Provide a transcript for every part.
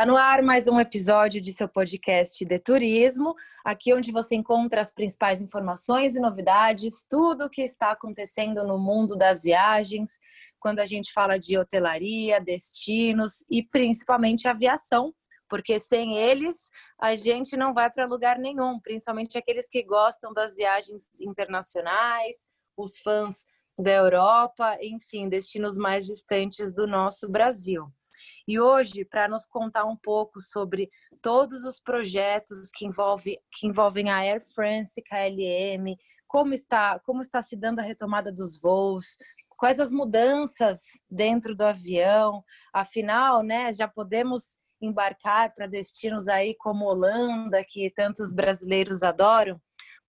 Está no ar mais um episódio de seu podcast de turismo, aqui onde você encontra as principais informações e novidades, tudo o que está acontecendo no mundo das viagens, quando a gente fala de hotelaria, destinos e principalmente aviação, porque sem eles a gente não vai para lugar nenhum, principalmente aqueles que gostam das viagens internacionais, os fãs da Europa, enfim, destinos mais distantes do nosso Brasil. E hoje, para nos contar um pouco sobre todos os projetos que, envolve, que envolvem a Air France, KLM, como está, como está se dando a retomada dos voos, quais as mudanças dentro do avião, afinal, né, já podemos embarcar para destinos aí como Holanda, que tantos brasileiros adoram.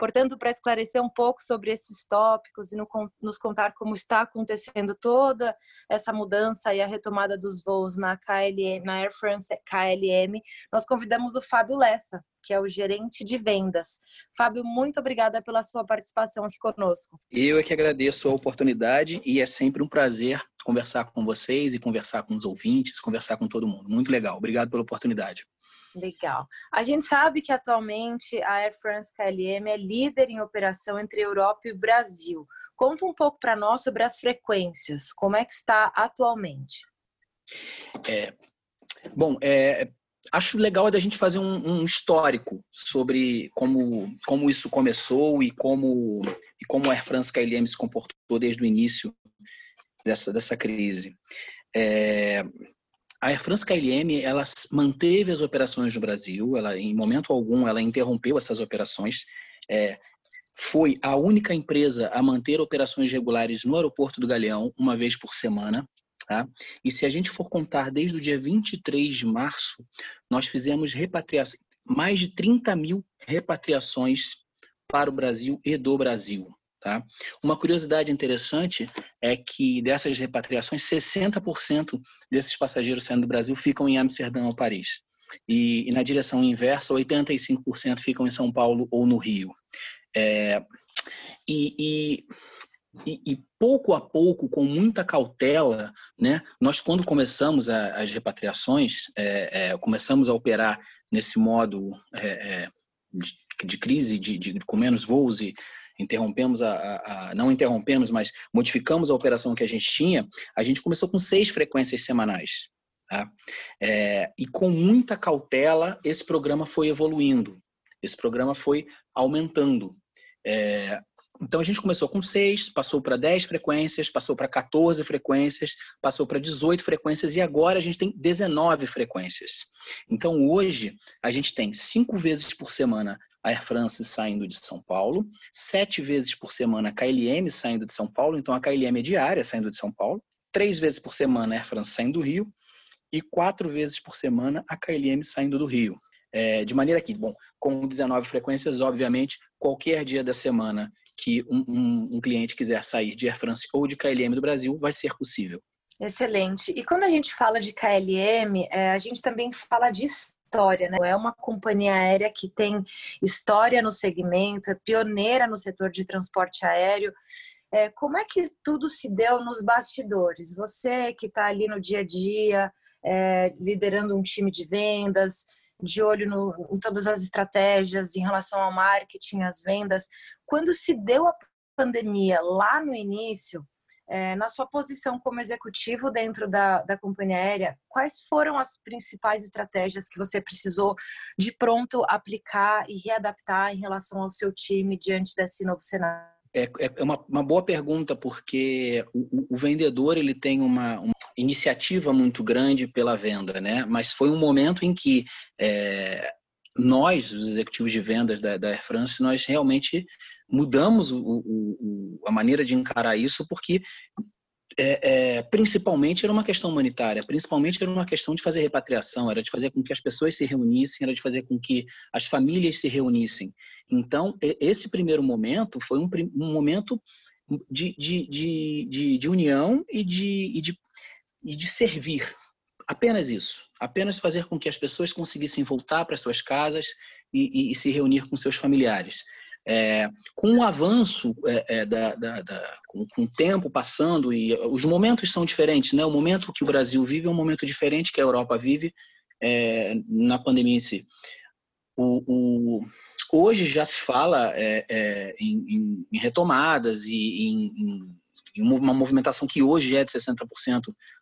Portanto, para esclarecer um pouco sobre esses tópicos e nos contar como está acontecendo toda essa mudança e a retomada dos voos na KLM, na Air France KLM, nós convidamos o Fábio Lessa, que é o gerente de vendas. Fábio, muito obrigada pela sua participação aqui conosco. Eu é que agradeço a oportunidade e é sempre um prazer conversar com vocês e conversar com os ouvintes, conversar com todo mundo. Muito legal. Obrigado pela oportunidade. Legal. A gente sabe que atualmente a Air France KLM é líder em operação entre Europa e Brasil. Conta um pouco para nós sobre as frequências, como é que está atualmente? É, bom, é, acho legal da gente fazer um, um, histórico sobre como, como isso começou e como, e como a Air France KLM se comportou desde o início dessa, dessa crise. É, a Air France KLM ela manteve as operações no Brasil, ela em momento algum ela interrompeu essas operações. É, foi a única empresa a manter operações regulares no aeroporto do Galeão uma vez por semana. Tá? E se a gente for contar desde o dia 23 de março, nós fizemos mais de 30 mil repatriações para o Brasil e do Brasil. Tá? Uma curiosidade interessante é que dessas repatriações, 60% desses passageiros saindo do Brasil ficam em Amsterdã ou Paris. E, e na direção inversa, 85% ficam em São Paulo ou no Rio. É, e, e e, pouco a pouco, com muita cautela, né, nós quando começamos a, as repatriações, é, é, começamos a operar nesse modo é, é de, de, crise, de, de, com menos voos e interrompemos a, a, a, não interrompemos, mas modificamos a operação que a gente tinha, a gente começou com seis frequências semanais. Tá? É, e com muita cautela, esse programa foi evoluindo, esse programa foi aumentando. É, então a gente começou com seis, passou para 10 frequências, passou para 14 frequências, passou para 18 frequências e agora a gente tem 19 frequências. Então hoje a gente tem cinco vezes por semana Air France saindo de São Paulo, sete vezes por semana a KLM saindo de São Paulo, então a KLM é diária saindo de São Paulo, três vezes por semana a Air France saindo do Rio e quatro vezes por semana a KLM saindo do Rio. É, de maneira que, bom, com 19 frequências, obviamente, qualquer dia da semana que um, um, um cliente quiser sair de Air France ou de KLM do Brasil, vai ser possível. Excelente. E quando a gente fala de KLM, é, a gente também fala de história, né? É uma companhia aérea que tem história no segmento, é pioneira no setor de transporte aéreo. É, como é que tudo se deu nos bastidores? Você que está ali no dia a dia, é, liderando um time de vendas, de olho no, em todas as estratégias em relação ao marketing, às vendas. Quando se deu a pandemia lá no início, é, na sua posição como executivo dentro da, da companhia aérea, quais foram as principais estratégias que você precisou de pronto aplicar e readaptar em relação ao seu time diante desse novo cenário? É, é, é uma, uma boa pergunta, porque o, o vendedor ele tem uma, uma, iniciativa muito grande pela venda, né? Mas foi um momento em que é, nós, os executivos de vendas da, da Air France, nós realmente mudamos o, o, a maneira de encarar isso, porque é, é, principalmente era uma questão humanitária, principalmente era uma questão de fazer repatriação, era de fazer com que as pessoas se reunissem, era de fazer com que as famílias se reunissem. Então, esse primeiro momento foi um, um momento de, de, de, de, união e de, e, e de servir. Apenas isso. Apenas fazer com que as pessoas conseguissem voltar para suas casas e, e, e se reunir com seus familiares. É, com o avanço é, é, da, da, da, com, com, o tempo passando e os momentos são diferentes, né? O momento que o Brasil vive é um momento diferente que a Europa vive é, na pandemia em si. O, o, hoje já se fala é, é, em, em, retomadas e em, em, uma movimentação que hoje é de 60%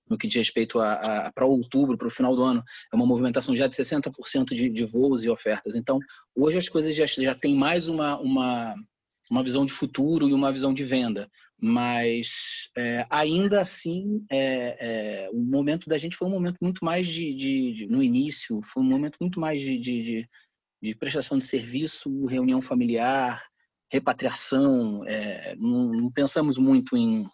no que diz respeito a, a para outubro, para o final do ano, é uma movimentação já de 60% de, de voos e ofertas. Então, hoje as coisas já, já têm mais uma, uma, uma visão de futuro e uma visão de venda. Mas é, ainda assim, é, é, o momento da gente foi um momento muito mais de, de, de no início, foi um momento muito mais de, de, de prestação de serviço, reunião familiar, repatriação. É, não, não, pensamos muito em,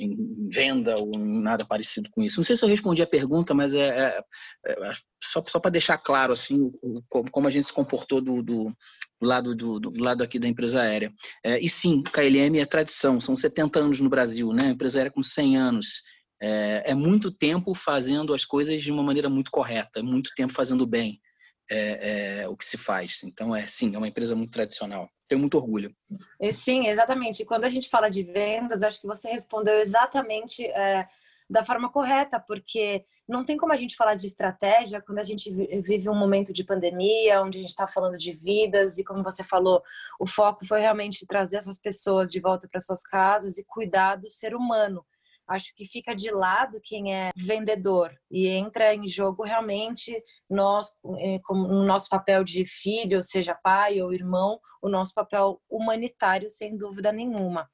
em, venda ou em nada parecido com isso. Não sei se eu respondi a pergunta, mas é, é, é só, só para deixar claro assim o, como a gente se comportou do, do, do lado do, do, lado aqui da empresa aérea. É, e sim, KLM é tradição, são 70 anos no Brasil, né? Empresa aérea com 100 anos. É, é muito tempo fazendo as coisas de uma maneira muito correta, muito tempo fazendo bem é, é, o que se faz. Então, é sim, é uma empresa muito tradicional. Tenho muito orgulho. E, sim, exatamente. Quando a gente fala de vendas, acho que você respondeu exatamente é, da forma correta, porque não tem como a gente falar de estratégia quando a gente vive um momento de pandemia, onde a gente está falando de vidas, e como você falou, o foco foi realmente trazer essas pessoas de volta para suas casas e cuidar do ser humano acho que fica de lado quem é vendedor e entra em jogo realmente nós, eh, como no nosso papel de filho, seja pai ou irmão, o nosso papel humanitário, sem dúvida nenhuma.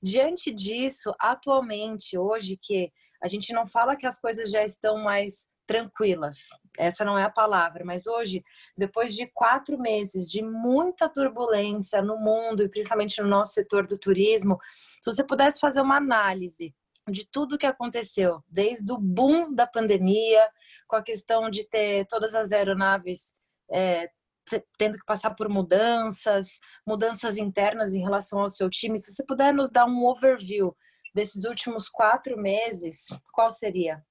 Diante disso, atualmente, hoje, que a gente não fala que as coisas já estão mais tranquilas, essa não é a palavra, mas hoje, depois de quatro meses de muita turbulência no mundo e principalmente no nosso setor do turismo, se você pudesse fazer uma análise de tudo que aconteceu, desde o boom da pandemia, com a questão de ter todas as aeronaves é, tendo que passar por mudanças, mudanças internas em relação ao seu time. Se você puder nos dar um overview desses últimos quatro meses, qual seria?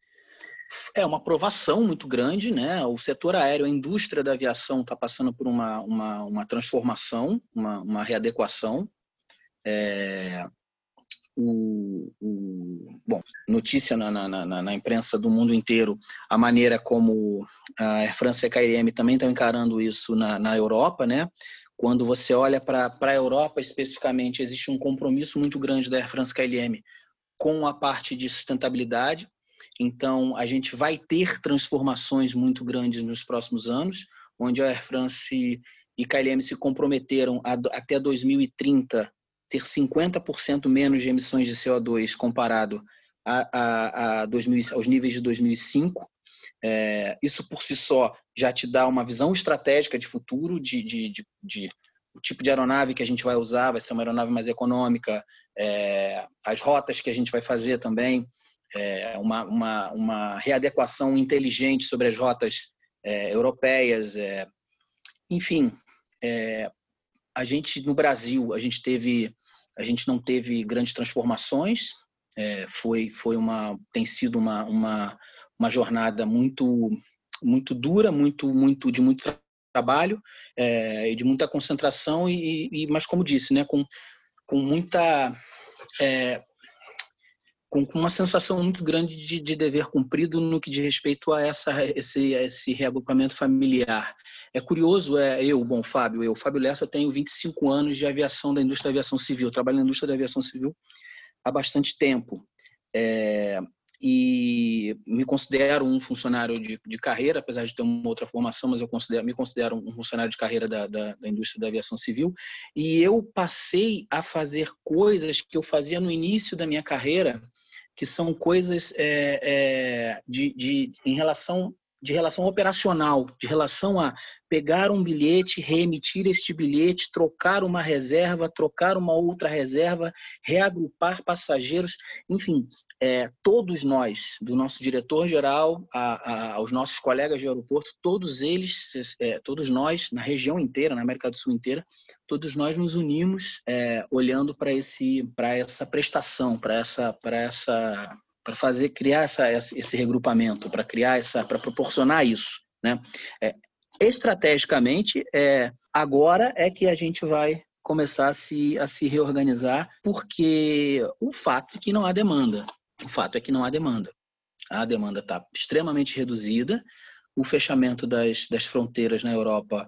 É uma aprovação muito grande, né? O setor aéreo, a indústria da aviação está passando por uma, uma, uma transformação, uma, uma readequação. É, o, o, bom, notícia na, na, na, na, imprensa do mundo inteiro a maneira como a Air France e a KLM também estão encarando isso na, Europa, né? Quando você olha para a Europa especificamente, existe um compromisso muito grande da Air France e KLM com a parte de sustentabilidade. Então, a gente vai ter transformações muito grandes nos próximos anos, onde a Air France e KLM se comprometeram a, até 2030 ter 50% menos de emissões de CO2 comparado a, a, a 2000, aos níveis de 2005. É, isso por si só já te dá uma visão estratégica de futuro, de, de, de, de o tipo de aeronave que a gente vai usar, vai ser uma aeronave mais econômica, é, as rotas que a gente vai fazer também, é, uma, uma, uma readequação inteligente sobre as rotas é, europeias, é, enfim, é, a gente no Brasil a gente teve a gente não teve grandes transformações é, foi foi uma tem sido uma, uma uma jornada muito muito dura muito muito de muito trabalho é, e de muita concentração e, e, mas como disse né com com muita é, com, uma sensação muito grande de, de, dever cumprido no que diz respeito a essa esse esse reagrupamento familiar é curioso, é eu, bom, Fábio, eu, Fábio Lessa, tenho 25 anos de aviação da indústria da aviação civil, trabalho na indústria da aviação civil há bastante tempo. É, e me considero um funcionário de, de, carreira, apesar de ter uma outra formação, mas eu considero, me considero um funcionário de carreira da, da, da, indústria da aviação civil. E eu passei a fazer coisas que eu fazia no início da minha carreira, que são coisas é, é, de, de, em relação de relação operacional, de relação a pegar um bilhete, reemitir este bilhete, trocar uma reserva, trocar uma outra reserva, reagrupar passageiros, enfim, é, todos nós, do nosso diretor-geral aos nossos colegas de aeroporto, todos eles, é, todos nós, na região inteira, na América do Sul inteira, todos nós nos unimos é, olhando para essa prestação, para essa, para essa para fazer criar essa, esse regrupamento, para criar essa, para proporcionar isso, né? É, estrategicamente, é, agora é que a gente vai começar a se, a se reorganizar, porque o fato é que não há demanda. O fato é que não há demanda. A demanda está extremamente reduzida. O fechamento das, das fronteiras na Europa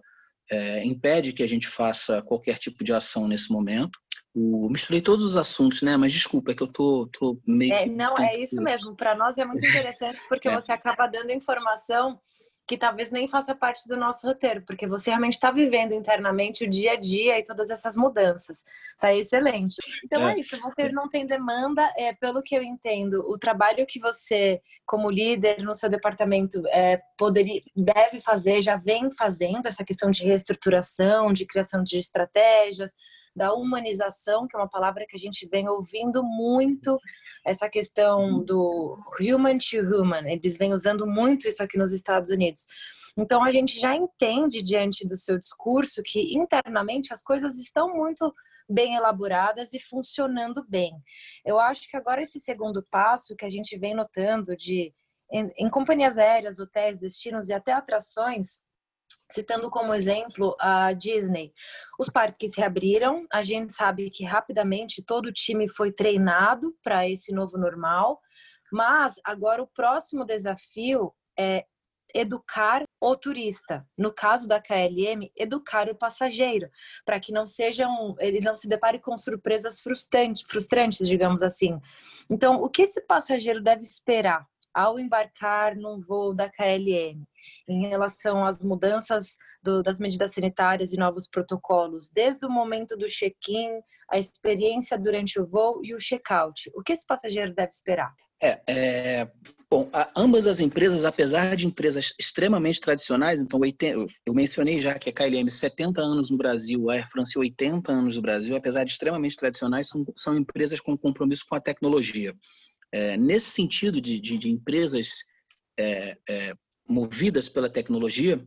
é, impede que a gente faça qualquer tipo de ação nesse momento. O, misturei todos os assuntos, né? Mas desculpa, é que eu tô, tô meio. É, não, é isso mesmo. Para nós é muito interessante porque é. você acaba dando informação que talvez nem faça parte do nosso roteiro, porque você realmente está vivendo internamente o dia a dia e todas essas mudanças. Tá excelente. Então é, é isso, vocês não têm demanda, é, pelo que eu entendo, o trabalho que você, como líder no seu departamento, é, poderia, deve fazer, já vem fazendo essa questão de reestruturação, de criação de estratégias, da humanização, que é uma palavra que a gente vem ouvindo muito, essa questão do human to human, eles vêm usando muito isso aqui nos Estados Unidos. Então a gente já entende diante do seu discurso que internamente as coisas estão muito bem elaboradas e funcionando bem. Eu acho que agora esse segundo passo que a gente vem notando de em, em companhias aéreas, hotéis, destinos e até atrações, Citando como exemplo a Disney, os parques reabriram, a gente sabe que rapidamente todo o time foi treinado para esse novo normal, mas agora o próximo desafio é educar o turista. No caso da KLM, educar o passageiro, para que não sejam, ele não se depare com surpresas frustrantes, frustrantes, digamos assim. Então, o que esse passageiro deve esperar ao embarcar num voo da KLM? em relação às mudanças do, das medidas sanitárias e novos protocolos, desde o momento do check-in, a experiência durante o voo e o check-out. O que esse passageiro deve esperar? É, é bom, ambas as empresas, apesar de empresas extremamente tradicionais, então eu mencionei já que a KLM 70 anos no Brasil, a Air France 80 anos no Brasil, apesar de extremamente tradicionais, são, são empresas com compromisso com a tecnologia. É, nesse sentido de, de, de empresas é, é, movidas pela tecnologia,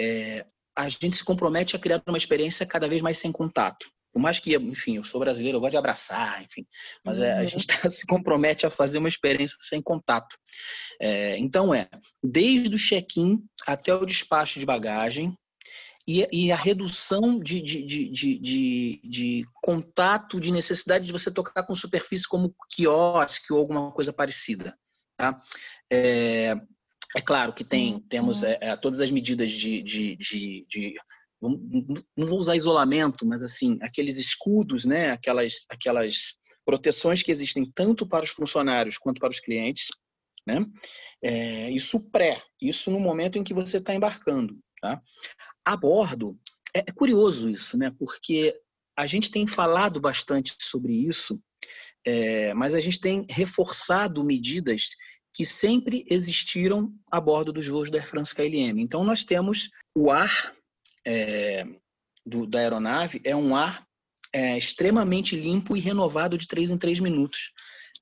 é, a gente se compromete a criar uma experiência cada vez mais sem contato. Por mais que, enfim, eu sou brasileiro, eu gosto de abraçar, enfim, mas é, a uhum. gente tá, se compromete a fazer uma experiência sem contato. É, então, é desde o check-in até o despacho de bagagem, e, e, a redução de, de, de, de, de, contato, de necessidade de você tocar com superfície como quiosque ou alguma coisa parecida. Tá? É, é claro que tem, uhum. temos é, é, todas as medidas de, de, de, de não vou usar isolamento, mas assim, aqueles escudos, né, aquelas, aquelas proteções que existem tanto para os funcionários quanto para os clientes, né? É, isso pré, isso no momento em que você está embarcando, tá? A bordo, é, é curioso isso, né? Porque a gente tem falado bastante sobre isso, é, mas a gente tem reforçado medidas que sempre existiram a bordo dos voos da Air France KLM. Então, nós temos o ar é, do, da aeronave, é um ar é, extremamente limpo e renovado de 3 em 3 minutos.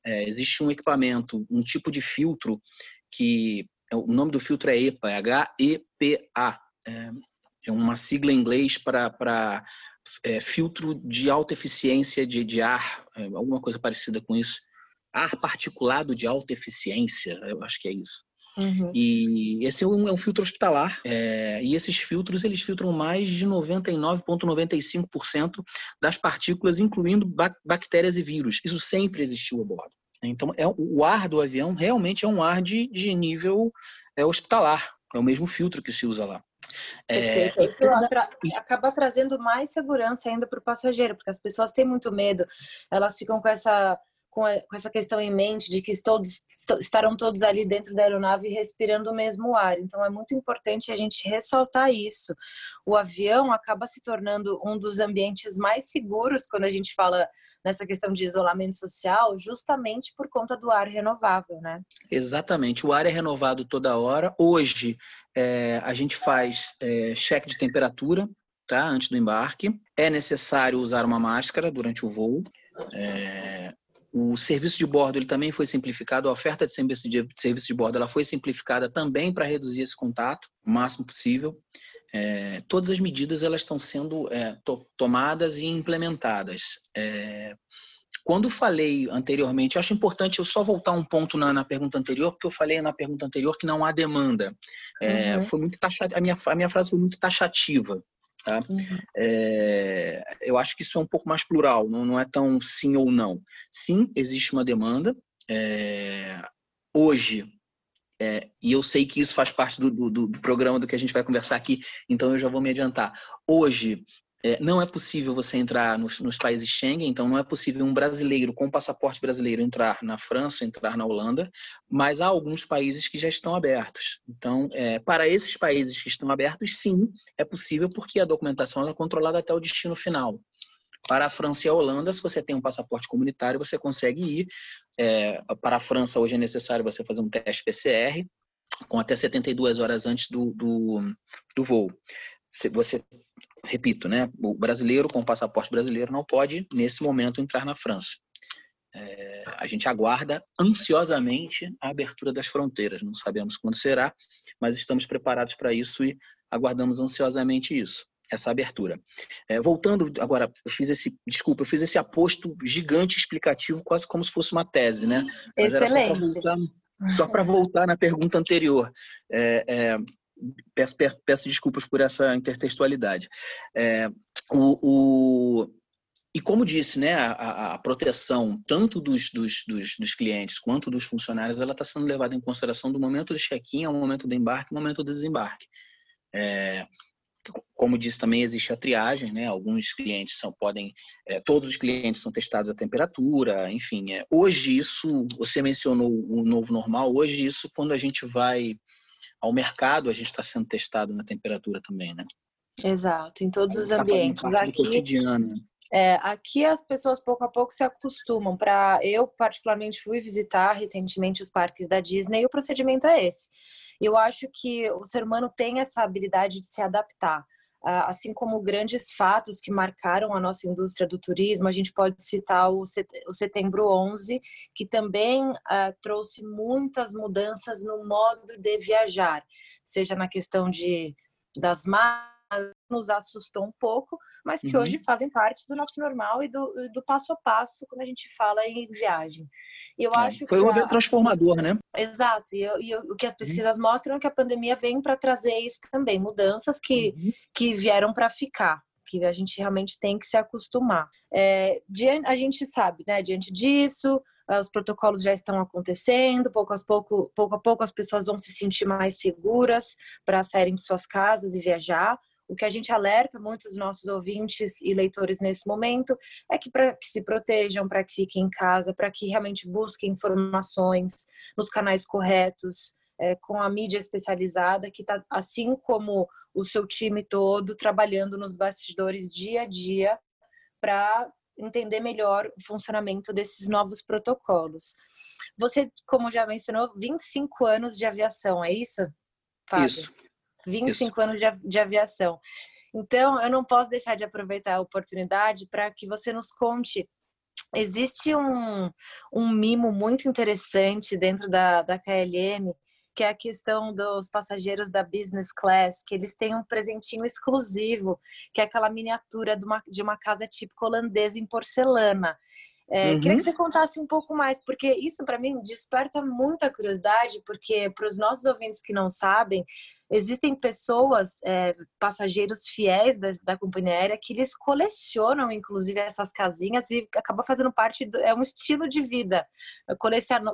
É, existe um equipamento, um tipo de filtro que o nome do filtro é EPA, é H-E-P-A. É, uma sigla em inglês para é, filtro de alta eficiência de, de ar, é, alguma coisa parecida com isso ar particulado de alta eficiência, eu acho que é isso. Uhum. E esse é um, é um filtro hospitalar, é, e esses filtros eles filtram mais de 99,95% das partículas, incluindo bactérias e vírus. Isso sempre existiu a bordo. Então, é, o ar do avião realmente é um ar de, de nível é, hospitalar, é o mesmo filtro que se usa lá. É, Isso acaba trazendo mais segurança ainda para o passageiro, porque as pessoas têm muito medo, elas ficam com essa com essa questão em mente de que todos estarão todos ali dentro da aeronave respirando o mesmo ar. Então é muito importante a gente ressaltar isso. O avião acaba se tornando um dos ambientes mais seguros quando a gente fala nessa questão de isolamento social, justamente por conta do ar renovável, né? Exatamente, o ar é renovado toda hora. Hoje é, a gente faz é, cheque de temperatura, tá? Antes do embarque. É necessário usar uma máscara durante o voo. É, o serviço de bordo ele também foi simplificado, a oferta de serviço de, bordo ela foi simplificada também para reduzir esse contato o máximo possível. É, todas as medidas elas estão sendo é, to, tomadas e implementadas. É, quando falei anteriormente, acho importante eu só voltar um ponto na, na, pergunta anterior, porque eu falei na pergunta anterior que não há demanda. É, uhum. Foi muito taxativa, a minha, a minha frase foi muito taxativa. Tá? Uhum. É, eu acho que isso é um pouco mais plural, não, não é tão sim ou não. Sim, existe uma demanda. É, hoje, é, e eu sei que isso faz parte do, do, do, programa do que a gente vai conversar aqui, então eu já vou me adiantar. Hoje, é, não é possível você entrar nos, nos, países Schengen, então não é possível um brasileiro com passaporte brasileiro entrar na França, entrar na Holanda, mas há alguns países que já estão abertos. Então, é, para esses países que estão abertos, sim, é possível porque a documentação é controlada até o destino final. Para a França e a Holanda, se você tem um passaporte comunitário, você consegue ir. É, para a França, hoje é necessário você fazer um teste PCR com até 72 horas antes do, do, do voo. Você repito, né, o brasileiro com passaporte brasileiro não pode, nesse momento, entrar na França. É, a gente aguarda ansiosamente a abertura das fronteiras. Não sabemos quando será, mas estamos preparados para isso e aguardamos ansiosamente isso, essa abertura. É, voltando agora, eu fiz esse, desculpa, eu fiz esse aposto gigante explicativo, quase como se fosse uma tese, né? Mas Excelente. Só para voltar, voltar, na pergunta anterior. É, é peço, peço, peço, desculpas por essa intertextualidade. É, o, o, e como disse, né, a, a proteção tanto dos, dos, dos, dos, clientes quanto dos funcionários, ela está sendo levada em consideração do momento do check-in ao momento do embarque, ao momento do desembarque. É, como disse também existe a triagem, né? Alguns clientes são podem, é, todos os clientes são testados a temperatura, enfim. É, hoje isso, você mencionou o novo normal. Hoje isso, quando a gente vai ao mercado, a gente está sendo testado na temperatura também, né? Exato, em todos os tá ambientes. Aqui, é, aqui as pessoas pouco a pouco se acostumam. Para eu particularmente fui visitar recentemente os parques da Disney e o procedimento é esse. Eu acho que o ser humano tem essa habilidade de se adaptar. Assim como grandes fatos que marcaram a nossa indústria do turismo, a gente pode citar o Setembro 11, que também uh, trouxe muitas mudanças no modo de viajar, seja na questão de das marcas, nos assustou um pouco, mas que uhum. hoje fazem parte do nosso normal e do, do, passo a passo quando a gente fala em viagem. Eu é, acho foi um evento transformador, né? Exato. E, eu, e eu, o que as uhum. pesquisas uhum. mostram é que a pandemia vem para trazer isso também, mudanças que, uhum. que vieram para ficar que a gente realmente tem que se acostumar. É, a gente sabe, né, diante disso, os protocolos já estão acontecendo, pouco a pouco, pouco a pouco as pessoas vão se sentir mais seguras para saírem de suas casas e viajar. O que a gente alerta muitos nossos ouvintes e leitores nesse momento é que para que se protejam, para que fiquem em casa, para que realmente busquem informações nos canais corretos, é, com a mídia especializada, que está, assim como o seu time todo, trabalhando nos bastidores dia a dia para entender melhor o funcionamento desses novos protocolos. Você, como já mencionou, 25 anos de aviação, é isso? Fábio? Isso. 25 Isso. anos de, de aviação. Então, eu não posso deixar de aproveitar a oportunidade para que você nos conte. Existe um, um mimo muito interessante dentro da, da KLM, que é a questão dos passageiros da business class, que eles têm um presentinho exclusivo, que é aquela miniatura de uma, de uma casa típica holandesa em porcelana. É, uhum. Queria que você contasse um pouco mais, porque isso para mim desperta muita curiosidade, porque para os nossos ouvintes que não sabem, existem pessoas, é, passageiros fiéis da, da, companhia aérea, que eles colecionam, inclusive, essas casinhas e acaba fazendo parte, do, é um estilo de vida.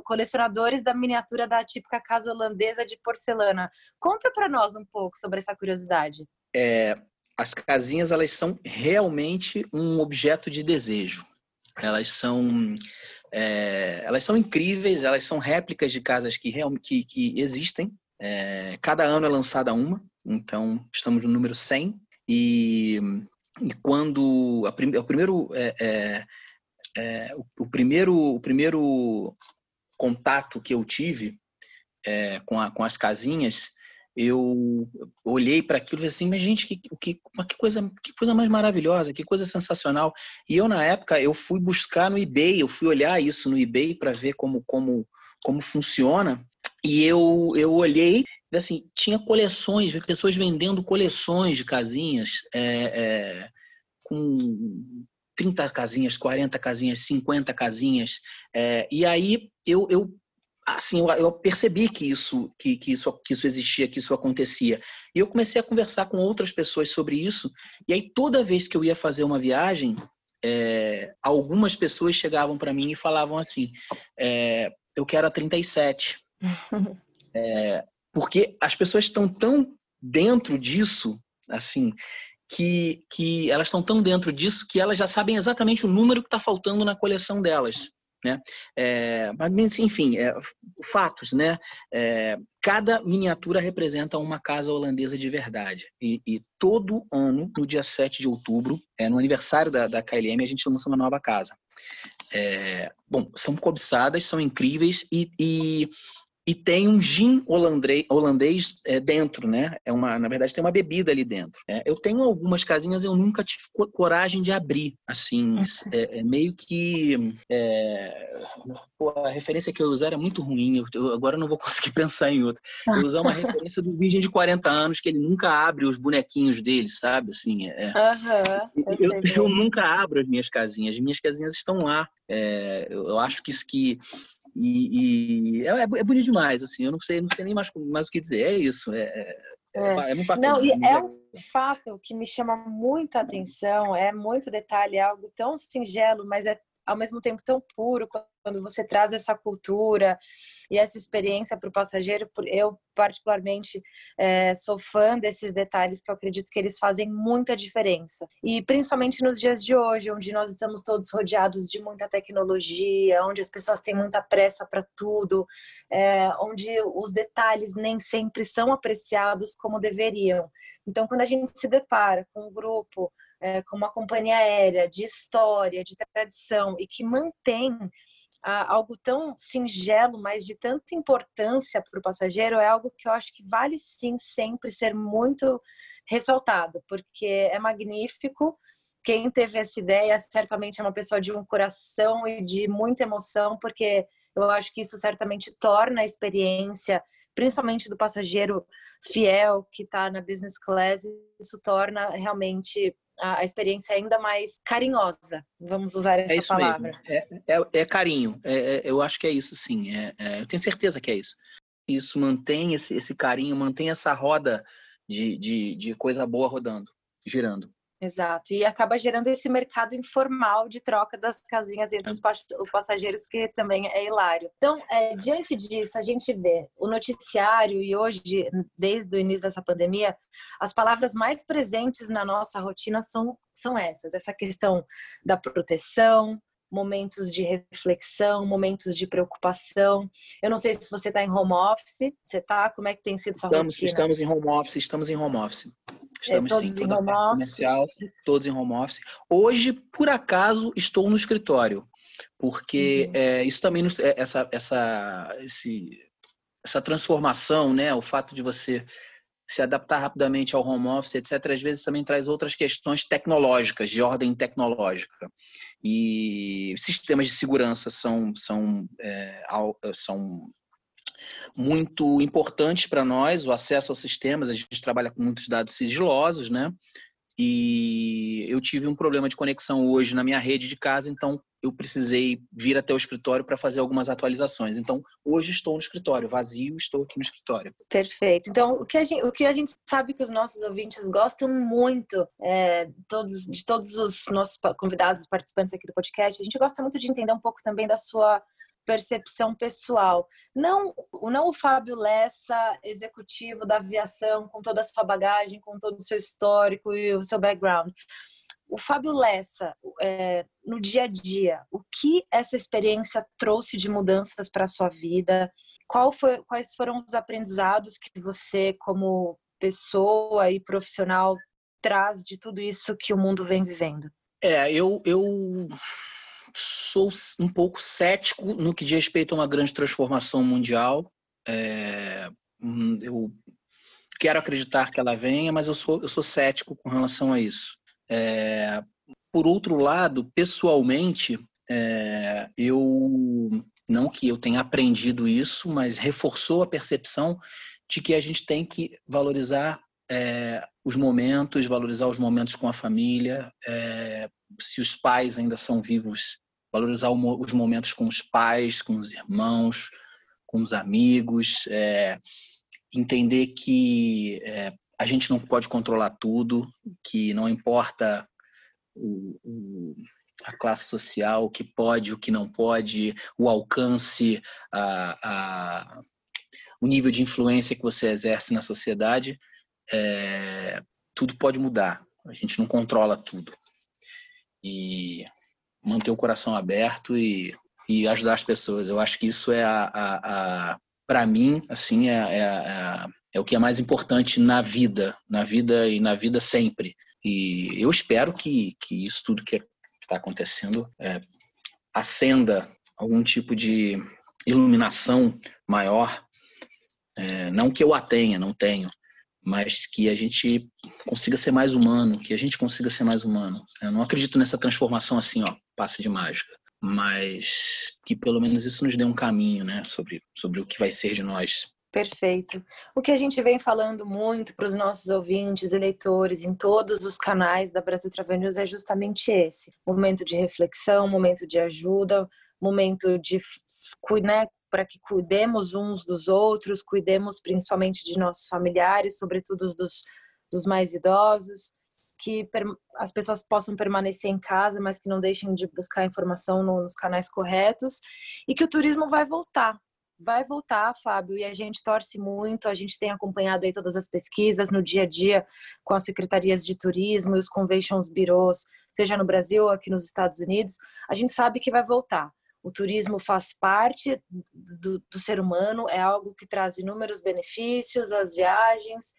Colecionadores da miniatura da típica casa holandesa de porcelana. Conta para nós um pouco sobre essa curiosidade. É, as casinhas, elas são realmente um objeto de desejo elas são é, elas são incríveis, elas são réplicas de casas que, que, que existem. É, cada ano é lançada uma, então estamos no número 100. E, e quando a, prim, o primeiro é, é, é, o, o, primeiro, o primeiro contato que eu tive é, com, a, com as casinhas, eu olhei para aquilo e falei assim, mas gente, que, que, que, coisa, que coisa mais maravilhosa, que coisa sensacional. E eu, na época, eu fui buscar no eBay, eu fui olhar isso no eBay para ver como, como, como funciona. E eu, eu olhei, assim, tinha coleções, pessoas vendendo coleções de casinhas é, é, com 30 casinhas, 40 casinhas, 50 casinhas. É, e aí eu, eu assim, eu percebi que isso, que, que, isso, que isso existia, que isso acontecia. E eu comecei a conversar com outras pessoas sobre isso. E aí, toda vez que eu ia fazer uma viagem, é, algumas pessoas chegavam para mim e falavam assim: é, Eu quero a 37. é, porque as pessoas estão tão dentro disso, assim, que, que elas estão tão dentro disso que elas já sabem exatamente o número que está faltando na coleção delas. Né? É, mas, enfim, é, fatos, né? É, cada miniatura representa uma casa holandesa de verdade. E, e, todo ano, no dia 7 de outubro, é, no aniversário da, da KLM, a gente lança uma nova casa. É, bom, são cobiçadas, são incríveis e, e e tem um gin holandês, holandês é, dentro, né? É uma, na verdade, tem uma bebida ali dentro. É, eu tenho algumas casinhas, eu nunca tive coragem de abrir, assim, é, é meio que é, pô, a referência que eu usar é muito ruim. Eu, eu, agora não vou conseguir pensar em outra. Eu usar uma referência do virgem de 40 anos que ele nunca abre os bonequinhos dele, sabe? Assim, uhum, eu, eu, eu, nunca abro as minhas casinhas. As minhas casinhas estão lá. Eu acho que isso que e, e é, é, é, bonito demais, assim, eu não sei, não sei nem mais, mais o que dizer, é isso, é, é, é, é muito bacana. Não, e é um fato que me chama muita atenção, é muito detalhe, é algo tão singelo, mas é ao mesmo tempo tão puro quando você traz essa cultura e essa experiência para o passageiro. Eu, particularmente, é, sou fã desses detalhes que eu acredito que eles fazem muita diferença. E principalmente nos dias de hoje, onde nós estamos todos rodeados de muita tecnologia, onde as pessoas têm muita pressa para tudo, é, onde os detalhes nem sempre são apreciados como deveriam. Então, quando a gente se depara com um grupo é, com uma companhia aérea de história, de tradição e que mantém ah, algo tão singelo, mas de tanta importância para o passageiro, é algo que eu acho que vale sim sempre ser muito ressaltado, porque é magnífico. Quem teve essa ideia certamente é uma pessoa de um coração e de muita emoção, porque eu acho que isso certamente torna a experiência, principalmente do passageiro fiel que está na business class, isso torna realmente a, experiência ainda mais carinhosa, vamos usar essa é palavra. É, é, é, carinho, é, é, eu acho que é isso sim, é, eu tenho certeza que é isso. Isso mantém esse, esse carinho, mantém essa roda de, de, de coisa boa rodando, girando. Exato, e acaba gerando esse mercado informal de troca das casinhas entre os passageiros, que também é hilário. Então, é, diante disso, a gente vê o noticiário e hoje, desde o início dessa pandemia, as palavras mais presentes na nossa rotina são, são essas: essa questão da proteção, momentos de reflexão, momentos de preocupação. Eu não sei se você está em home office, você está? Como é que tem sido sua estamos, rotina? Estamos em home office, estamos em home office. É, estamos é, todos sim, em home office. Comercial, todos em home office. Hoje, por acaso, estou no escritório, porque uhum. é, isso também é, essa essa esse, essa transformação, né, o fato de você se adaptar rapidamente ao home office, etc., às vezes também traz outras questões tecnológicas, de ordem tecnológica. E sistemas de segurança são, são, é, são muito importantes para nós, o acesso aos sistemas, a gente trabalha com muitos dados sigilosos, né? E eu tive um problema de conexão hoje na minha rede de casa, então eu precisei vir até o escritório para fazer algumas atualizações. Então, hoje estou no escritório, vazio, estou aqui no escritório. Perfeito. Então, o que a gente, o que a gente sabe que os nossos ouvintes gostam muito é, todos, de todos os nossos convidados, participantes aqui do podcast, a gente gosta muito de entender um pouco também da sua percepção pessoal. Não, não o Fábio Lessa, executivo da aviação, com toda a sua bagagem, com todo o seu histórico e o seu background. O Fábio Lessa, é, no dia a dia, o que essa experiência trouxe de mudanças para a sua vida? Qual foi, quais foram os aprendizados que você, como pessoa e profissional, traz de tudo isso que o mundo vem vivendo? É, eu, eu sou um pouco cético no que diz respeito a uma grande transformação mundial. É, hum, eu quero acreditar que ela venha, mas eu sou, eu sou cético com relação a isso. É, por outro lado, pessoalmente, é, eu não que eu tenha aprendido isso, mas reforçou a percepção de que a gente tem que valorizar é, os momentos, valorizar os momentos com a família. É, se os pais ainda são vivos, valorizar os momentos com os pais, com os irmãos, com os amigos, é, entender que é, a gente não pode controlar tudo, que não importa o, o, a classe social, o que pode, o que não pode, o alcance, a, a, o nível de influência que você exerce na sociedade, é, tudo pode mudar. A gente não controla tudo. E manter o coração aberto e, e ajudar as pessoas. Eu acho que isso é a, a, a para mim, assim, é, é, é, é, o que é mais importante na vida, na vida e na vida sempre. E eu espero que, que isso tudo que está acontecendo é, acenda algum tipo de iluminação maior. É, não que eu a tenha, não tenho, mas que a gente consiga ser mais humano, que a gente consiga ser mais humano. Eu não acredito nessa transformação assim, ó, passe de mágica, mas que pelo menos isso nos dê um caminho, né, sobre, sobre o que vai ser de nós. Perfeito. O que a gente vem falando muito para os nossos ouvintes, eleitores, em todos os canais da Brasil Travel News é justamente esse: momento de reflexão, momento de ajuda, momento de né, para que cuidemos uns dos outros, cuidemos principalmente de nossos familiares, sobretudo dos, dos mais idosos, que as pessoas possam permanecer em casa, mas que não deixem de buscar informação nos canais corretos, e que o turismo vai voltar. Vai voltar, Fábio, e a gente torce muito, a gente tem acompanhado aí todas as pesquisas no dia a dia com as secretarias de turismo e os conventions bureaus, seja no Brasil ou aqui nos Estados Unidos, a gente sabe que vai voltar o turismo faz parte do, do, ser humano, é algo que traz inúmeros benefícios, as viagens.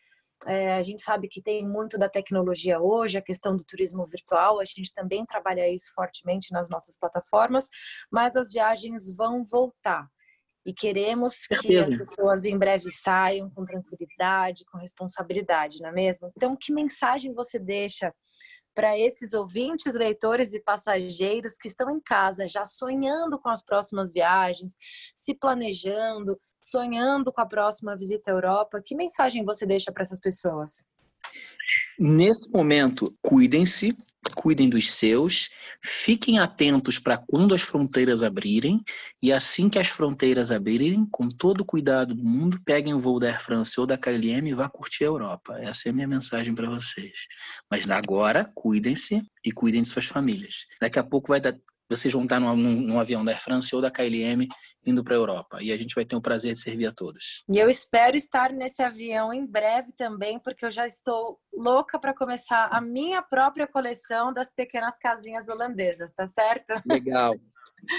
É, a gente sabe que tem muito da tecnologia hoje, a questão do turismo virtual, a gente também trabalha isso fortemente nas nossas plataformas, mas as viagens vão voltar. E queremos que as pessoas em breve saiam com tranquilidade, com responsabilidade, não é mesmo? Então, que mensagem você deixa para esses ouvintes, leitores e passageiros que estão em casa já sonhando com as próximas viagens, se planejando, sonhando com a próxima visita à Europa, que mensagem você deixa para essas pessoas? Nesse momento, cuidem-se, cuidem dos seus, fiquem atentos para quando as fronteiras abrirem e assim que as fronteiras abrirem, com todo o cuidado do mundo, peguem o voo da Air France ou da KLM e vá curtir a Europa. Essa é a minha mensagem para vocês. Mas agora, cuidem-se e cuidem de suas famílias. Daqui a pouco vai dar, vocês vão estar num, num avião da Air France ou da KLM indo para a Europa. E a gente vai ter o prazer de servir a todos. E eu espero estar nesse avião em breve também, porque eu já estou louca para começar a minha própria coleção das pequenas casinhas holandesas, tá certo? Legal.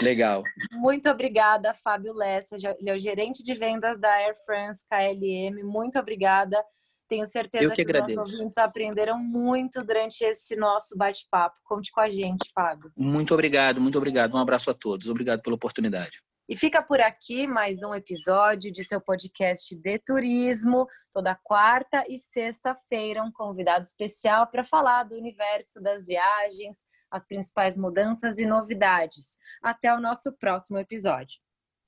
Legal. Muito obrigada, Fábio Lessa. Ele é o gerente de vendas da Air France KLM. Muito obrigada. Tenho certeza que, que os nossos ouvintes aprenderam muito durante esse nosso bate-papo. Conte com a gente, Fábio. Muito obrigado, muito obrigado. Um abraço a todos. Obrigado pela oportunidade. E fica por aqui mais um episódio de seu podcast de turismo, toda quarta e sexta-feira, um convidado especial para falar do universo das viagens, as principais mudanças e novidades. Até o nosso próximo episódio.